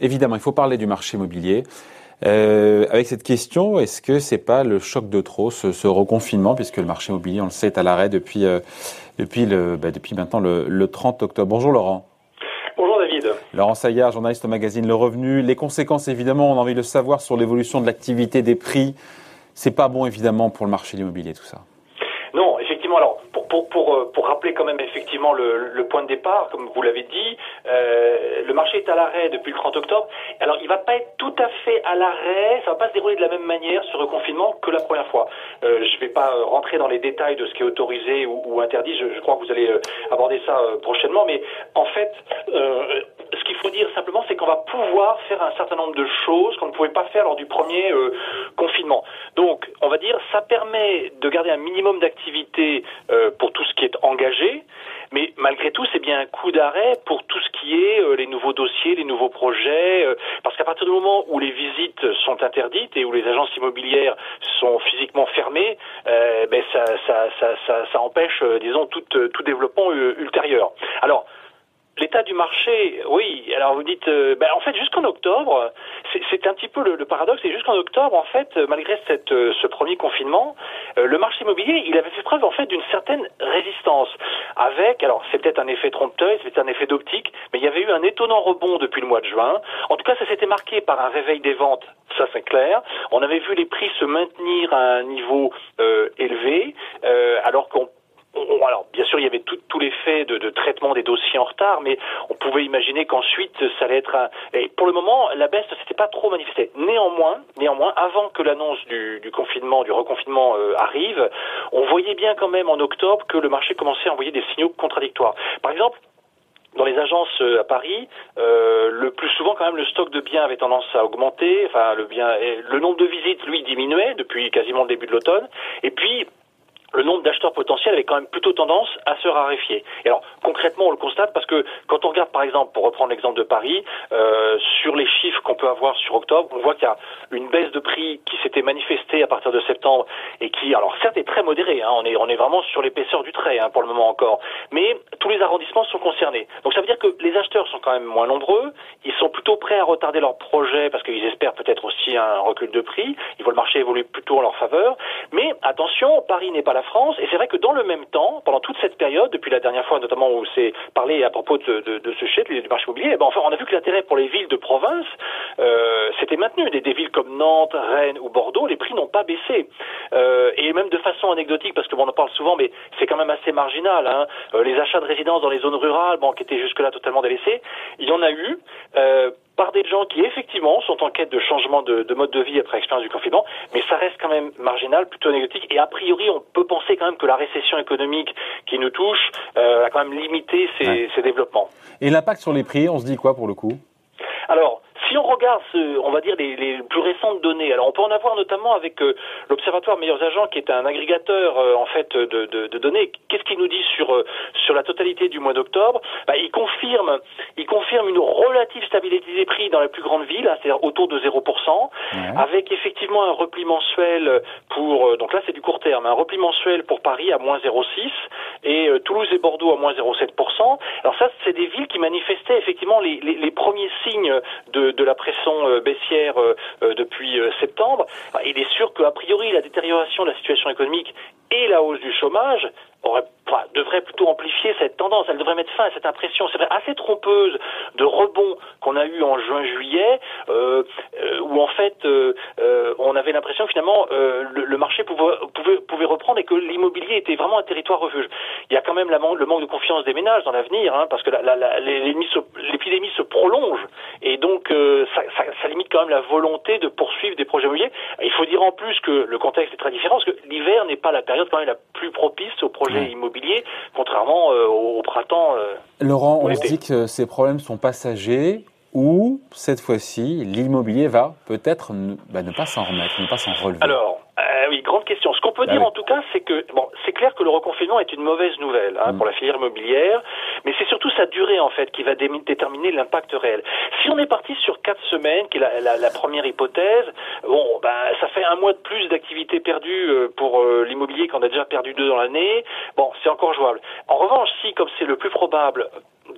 Évidemment, il faut parler du marché immobilier. Euh, avec cette question, est-ce que c'est pas le choc de trop, ce, reconfinement, puisque le marché immobilier, on le sait, est à l'arrêt depuis, euh, depuis, le, bah, depuis maintenant le, 30 octobre. Bonjour Laurent. Bonjour David. Laurent Saillard, journaliste au magazine Le Revenu. Les conséquences, évidemment, on a envie de le savoir sur l'évolution de l'activité des prix. C'est pas bon, évidemment, pour le marché immobilier, tout ça. Non, effectivement. Alors, euh, pour, rappeler quand même effectivement le, point de départ, comme vous l'avez dit, euh, le marché est à l'arrêt depuis le 30 octobre. Alors il va pas être tout à fait à l'arrêt, ça va pas se dérouler de la même manière sur le confinement que la première fois. Euh, je vais pas rentrer dans les détails de ce qui est autorisé ou, interdit, je, crois que vous allez euh, aborder ça euh, prochainement, mais en fait, ce qu'il faut dire simplement, c'est qu'on va pouvoir faire un certain nombre de choses qu'on ne pouvait pas faire lors du premier confinement. Donc, on va dire, ça permet de garder un minimum d'activité pour tout ce qui est engagé, mais malgré tout, c'est bien un coup d'arrêt pour tout ce qui est euh, les nouveaux dossiers, les nouveaux projets, euh, parce qu'à partir du moment où les visites sont interdites et où les agences immobilières sont physiquement fermées, euh, ben ça, ça, ça, ça, empêche, disons, tout, tout développement ultérieur. Alors, L'état du marché, oui. Alors vous dites, euh, ben, en fait, jusqu'en octobre, c'est un petit peu le, paradoxe. Et jusqu'en octobre, en fait, malgré cette, euh, ce premier confinement, euh, le marché immobilier, il avait fait preuve en fait d'une certaine résistance. Avec, alors c'est peut-être un effet trompeur, c'est peut-être un effet d'optique, mais il y avait eu un étonnant rebond depuis le mois de juin. En tout cas, ça s'était marqué par un réveil des ventes. Ça c'est clair. On avait vu les prix se maintenir à un niveau élevé, alors qu'on alors, bien sûr, il y avait tous les faits de, traitement des dossiers en retard, mais on pouvait imaginer qu'ensuite, ça allait être. Un... Et pour le moment, la baisse ne s'était pas trop manifestée. Néanmoins, néanmoins, avant que l'annonce du, confinement, du reconfinement euh, arrive, on voyait bien quand même en octobre que le marché commençait à envoyer des signaux contradictoires. Par exemple, dans les agences euh, à Paris, euh, le plus souvent quand même le stock de biens avait tendance à augmenter. Enfin, le bien, le nombre de visites lui diminuait depuis quasiment le début de l'automne. Et puis le nombre d'acheteurs potentiels avait quand même plutôt tendance à se raréfier. Et alors concrètement, on le constate parce que quand on regarde par exemple, pour reprendre l'exemple de Paris, euh, sur les chiffres qu'on peut avoir sur octobre, on voit qu'il y a une baisse de prix qui s'était manifestée à partir de septembre et qui, alors certes, est très modérée. Hein, on est on est vraiment sur l'épaisseur du trait hein, pour le moment encore, mais tous les arrondissements sont concernés. Donc ça veut dire que les acheteurs sont quand même moins nombreux. Ils sont plutôt prêts à retarder leur projet parce qu'ils espèrent peut-être aussi un recul de prix. Ils voient le marché évoluer plutôt en leur faveur. Mais attention, Paris n'est pas la France. Et c'est vrai que dans le même temps, pendant toute cette période, depuis la dernière fois notamment où c'est parlé à propos de, ce chèque du marché immobilier, eh ben enfin, on a vu que l'intérêt pour les villes de province euh, s'était maintenu. Des, villes comme Nantes, Rennes ou Bordeaux, les prix n'ont pas baissé. Euh, et même de façon anecdotique, parce que bon, on en parle souvent, mais c'est quand même assez marginal. Hein, euh, les achats de résidences dans les zones rurales, bon, qui étaient jusque-là totalement délaissés, il y en a eu. Par des gens qui effectivement sont en quête de changement de, mode de vie après l'expérience du confinement, mais ça reste quand même marginal, plutôt anecdotique, et a priori on peut penser quand même que la récession économique qui nous touche euh, a quand même limité ces, ces développements. Et l'impact sur les prix, on se dit quoi pour le coup? Alors, si on regarde, ce, on va dire, les, les, plus récentes données, alors on peut en avoir notamment avec euh, l'Observatoire Meilleurs Agents, qui est un agrégateur euh, en fait de, de, de données. Qu'est-ce qu'il nous dit sur euh, sur la totalité du mois d'octobre? Bah, Il confirme, il confirme une relative stabilité des prix dans les plus grandes villes, hein, c'est-à-dire autour de 0%, avec effectivement un repli mensuel pour, donc là c'est du court terme, un repli mensuel pour Paris à moins 0,6 et Toulouse et Bordeaux à moins 0,7%. Alors ça, c'est des villes qui manifestaient effectivement les, les, les premiers signes de de, la pression euh, baissière euh, euh, depuis septembre. Il est sûr qu'a priori, la détérioration de la situation économique et la hausse du chômage aurait, enfin, devrait plutôt amplifier cette tendance. Elle devrait mettre fin à cette impression, c'est assez trompeuse de rebond qu'on a eu en juin-juillet, où en fait euh, on avait l'impression finalement le, le, marché pouvait, pouvait, pouvait, reprendre et que l'immobilier était vraiment un territoire refuge. Il y a quand même la, le manque de confiance des ménages dans l'avenir, hein, parce que l'épidémie se, se, prolonge et donc ça, ça, ça, limite quand même la volonté de poursuivre des projets immobiliers. Il faut dire en plus que le contexte est très différent, parce que l'hiver n'est pas la période quand même la plus propice aux projets immobiliers, contrairement euh, au, printemps. Euh, Laurent, on se dit que ces problèmes sont passagers ou cette fois-ci l'immobilier va peut-être ne, bah, ne pas s'en remettre, ne pas s'en relever. Alors, euh, oui, grande question. Ce qu'on peut Ah dire oui. en tout cas, c'est que bon, c'est clair que le reconfinement est une mauvaise nouvelle hein, Mm. pour la filière immobilière, mais c'est surtout sa durée en fait qui va dé- déterminer l'impact réel. Si on est parti sur quatre semaines, qui est la, la- la première hypothèse, bon, ben ça fait un mois de plus d'activité perdue euh, pour euh, l'immobilier qu'on a déjà perdu deux dans l'année. Bon, c'est encore jouable. En revanche, si comme c'est le plus probable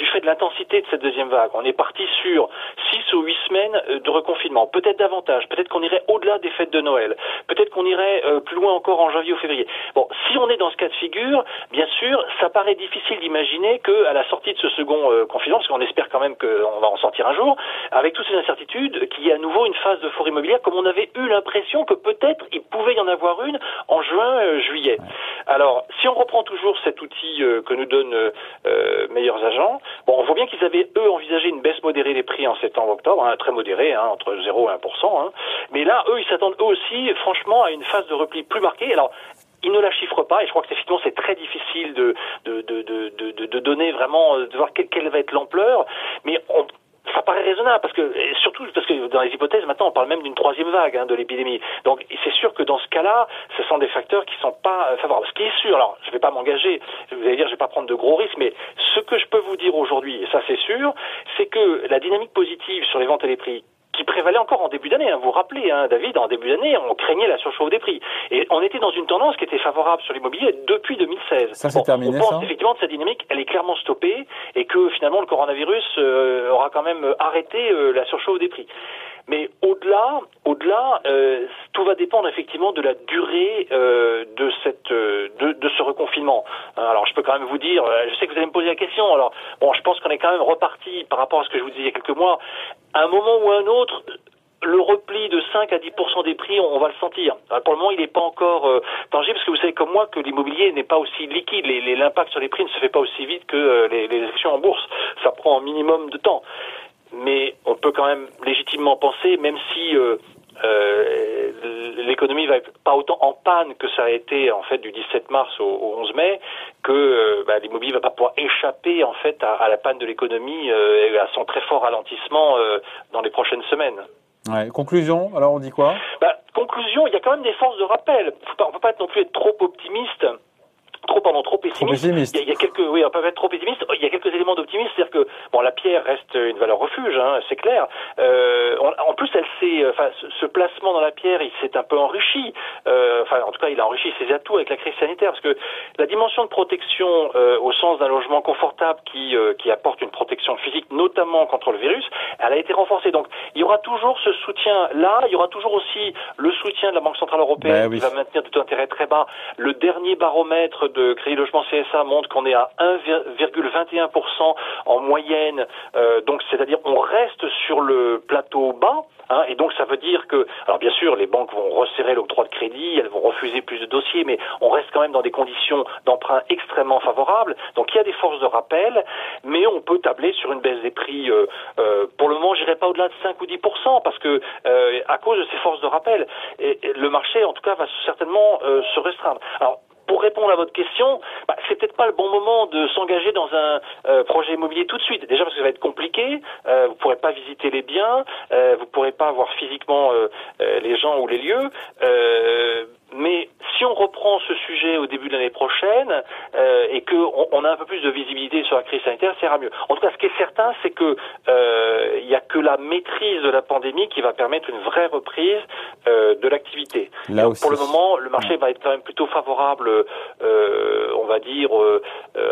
du fait de l'intensité de cette deuxième vague, on est parti sur six ou huit semaines euh, de reconfinement, peut-être davantage, peut-être qu'on irait au-delà des fêtes de Noël, peut-être qu'on irait euh, plus loin encore en janvier ou février. Bon, si on est dans ce cas de figure, bien sûr, ça paraît difficile d'imaginer que à la sortie de ce second euh, confinement, parce qu'on espère quand même qu'on va en sortir un jour, avec toutes ces incertitudes, qu'il y ait à nouveau une phase de foire immobilière, comme on avait eu l'impression que peut-être il pouvait y en avoir une en juin, euh, juillet. Alors, si on reprend toujours cet outil que nous donnent meilleurs agents, bon, on voit bien qu'ils avaient eux envisagé une baisse modérée des prix en septembre-octobre, hein, très modérée, hein, entre 0 et 1% hein. Mais là, eux, ils s'attendent eux aussi, franchement, à une phase de repli plus marquée. Alors, ils ne la chiffrent pas et je crois que effectivement c'est très difficile de de, de, de, de, donner vraiment euh, de voir quelle, quelle va être l'ampleur mais on, raisonnable parce que surtout parce que dans les hypothèses maintenant on parle même d'une troisième vague hein, de l'épidémie. Donc c'est sûr que dans ce cas-là ce sont des facteurs qui sont pas euh, favorables. Ce qui est sûr alors je vais pas m'engager vous allez dire je vais pas prendre de gros risques mais ce que je peux vous dire aujourd'hui et ça c'est sûr c'est que la dynamique positive sur les ventes et les prix qui prévalait encore en début d'année. Hein. Vous vous rappelez, hein, David, en début d'année, on craignait la surchauffe des prix. Et on était dans une tendance qui était favorable sur l'immobilier depuis 2016. Ça, c'est terminé, on pense ça effectivement que cette dynamique, elle est clairement stoppée et que finalement le coronavirus euh, aura quand même arrêté euh, la surchauffe des prix. Mais au-delà, au-delà, euh, tout va dépendre effectivement de la durée euh, de cette, euh, de, de ce reconfinement. Alors, je peux quand même vous dire, euh, je sais que vous allez me poser la question. Alors, bon, je pense qu'on est quand même reparti par rapport à ce que je vous disais il y a quelques mois. À un moment ou à un autre, le repli de 5 à 10 des prix, on, va le sentir. Pour le moment, il n'est pas encore euh, tangible parce que vous savez comme moi que l'immobilier n'est pas aussi liquide. L'impact sur les prix ne se fait pas aussi vite que euh, les, les actions en bourse. Ça prend un minimum de temps. Mais on peut quand même légitimement penser, même si euh, euh, l'économie va être pas autant en panne que ça a été en fait du 17 mars au, au 11 mai, que euh, bah, l'immobilier va pas pouvoir échapper en fait à, à la panne de l'économie euh, et à son très fort ralentissement euh, dans les prochaines semaines. Ouais. Conclusion, alors on dit quoi? Bah, conclusion, il y a quand même des forces de rappel. Faut pas, on peut pas être non plus être trop optimiste. Trop, pardon, trop pessimiste. pessimiste. Il y, a, il y a oui, on peut être trop pessimiste. Il y a quelques éléments d'optimisme, c'est-à-dire que bon, la pierre reste une valeur refuge, hein, c'est clair. Euh, en plus, elle s'est, euh, enfin, ce, ce placement dans la pierre, il s'est un peu enrichi. Euh, enfin, en tout cas, il a enrichi ses atouts avec la crise sanitaire, parce que la dimension de protection, euh, au sens d'un logement confortable qui, euh, qui apporte une protection physique, notamment contre le virus, elle a été renforcée. Donc, il y aura toujours ce soutien-là. Il y aura toujours aussi le soutien de la Banque centrale européenne Ben oui. qui va maintenir des taux d'intérêt très bas. Le dernier baromètre de Crédit Logement CSA montre qu'on est à 1,21% en moyenne. Euh, donc, c'est-à-dire on reste sur le plateau bas. hein, et donc, ça veut dire que, alors bien sûr, les banques vont resserrer l'octroi de crédit, elles vont refuser plus de dossiers, mais on reste quand même dans des conditions d'emprunt extrêmement favorables. Donc, il y a des forces de rappel, mais on peut tabler sur une baisse des prix. euh, euh, pour le moment, j'irai pas au-delà de 5 ou 10%, parce que euh, à cause de ces forces de rappel, le marché, en tout cas, va certainement euh, se restreindre. Alors, pour répondre à votre question, bah, c'est peut-être pas le bon moment de s'engager dans un euh, projet immobilier tout de suite. Déjà parce que ça va être compliqué, euh, vous pourrez pas visiter les biens, euh, vous pourrez pas voir physiquement euh, euh, les gens ou les lieux. Mais si on reprend ce sujet au début de l'année prochaine et que on a un peu plus de visibilité sur la crise sanitaire, ça ira mieux. En tout cas, ce qui est certain, c'est que la maîtrise de la pandémie qui va permettre une vraie reprise euh, de l'activité. Là Donc, aussi. Pour le moment, le marché va être quand même plutôt favorable, euh, on va dire, euh,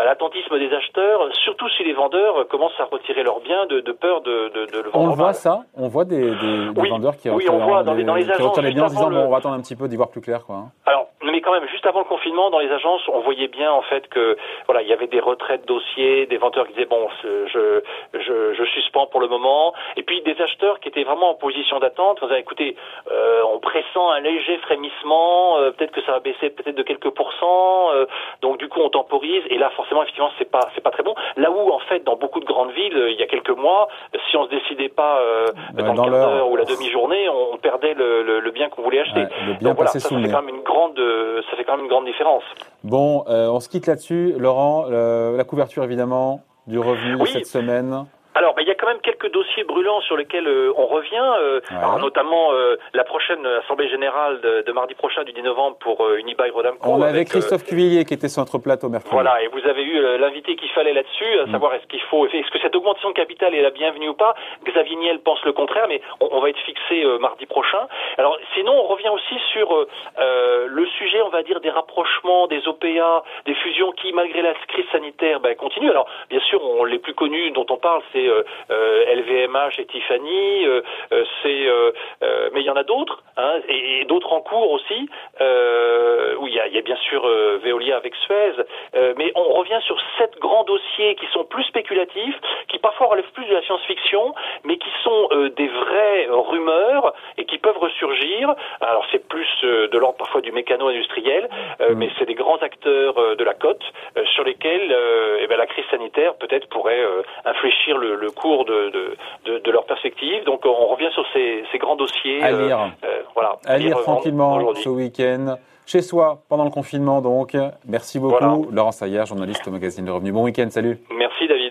à l'attentisme des acheteurs, surtout si les vendeurs commencent à retirer leurs biens de, de peur de, de, de le On vendre le voit mal. ça On voit des, des, des Oui. vendeurs qui Oui, on retirent voit dans les- dans les qui agences, retirent les biens en disant avant bon, le- on va attendre un petit peu d'y voir plus clair quoi. hein. Alors, mais quand même, juste avant le confinement, dans les agences, on voyait bien en fait que voilà, il y avait des retraits de dossiers, des vendeurs qui disaient bon, je, je, suspends pour le moment, et puis des acheteurs qui étaient vraiment en position d'attente, en disant écoutez, euh, on pressent un léger frémissement, euh, peut-être que ça va baisser peut-être de quelques pourcents, euh, donc du coup on temporise, et là forcément effectivement c'est pas c'est pas très bon. Là où en fait dans beaucoup de grandes villes, euh, il y a quelques mois, si on se décidait pas euh, Ouais, dans, dans le quart d'heure ou la demi-journée, on, perdait le, le, le bien qu'on voulait acheter. Ouais, le bien Donc voilà, ça, sous ça fait quand même une grande, euh, ça fait quand même une grande différence. Bon, euh, on se quitte là-dessus. Laurent, le- la couverture évidemment du revenu de cette semaine. Alors, il y a quand même quelques dossiers brûlants sur lesquels on revient, notamment la prochaine assemblée générale de, mardi prochain du 10 novembre pour Unibail Rodamco. On avait Christophe Cuvillier qui était sur notre plateau mercredi. Voilà, et vous avez eu l'invité qu'il fallait là-dessus, à mm. savoir est-ce qu'il faut, est-ce que cette augmentation de capital est la bienvenue ou pas? Xavier Niel pense le contraire, mais on, va être fixé mardi prochain. Alors sinon, on revient aussi sur le sujet, on va dire, des rapprochements, des OPA, des fusions qui, malgré la crise sanitaire, ben, continuent. Alors, bien sûr, on, les plus connus dont on parle, c'est LVMH euh, et Tiffany, euh, euh, c'est, mais il y en a d'autres, hein, et, d'autres en cours aussi. où il y a, y a, bien sûr Veolia avec Suez, mais on revient sur sept grands dossiers qui sont plus spéculatifs, qui parfois relèvent plus de la science-fiction, mais qui sont des vraies rumeurs et qui peuvent ressurgir. Alors, c'est plus de l'ordre parfois du mécano-industriel, mm. mais c'est des grands acteurs de la cote sur lesquels eh ben, la crise sanitaire peut-être pourrait infléchir le, le cours de, de, de, leur perspective. Donc on revient sur ces, ces grands dossiers. À lire. voilà, à, lire, tranquillement ce week-end. Chez soi, pendant le confinement donc. Merci beaucoup. Laurent Saillard, journaliste au magazine Le Revenu. Bon week-end, salut. Merci David.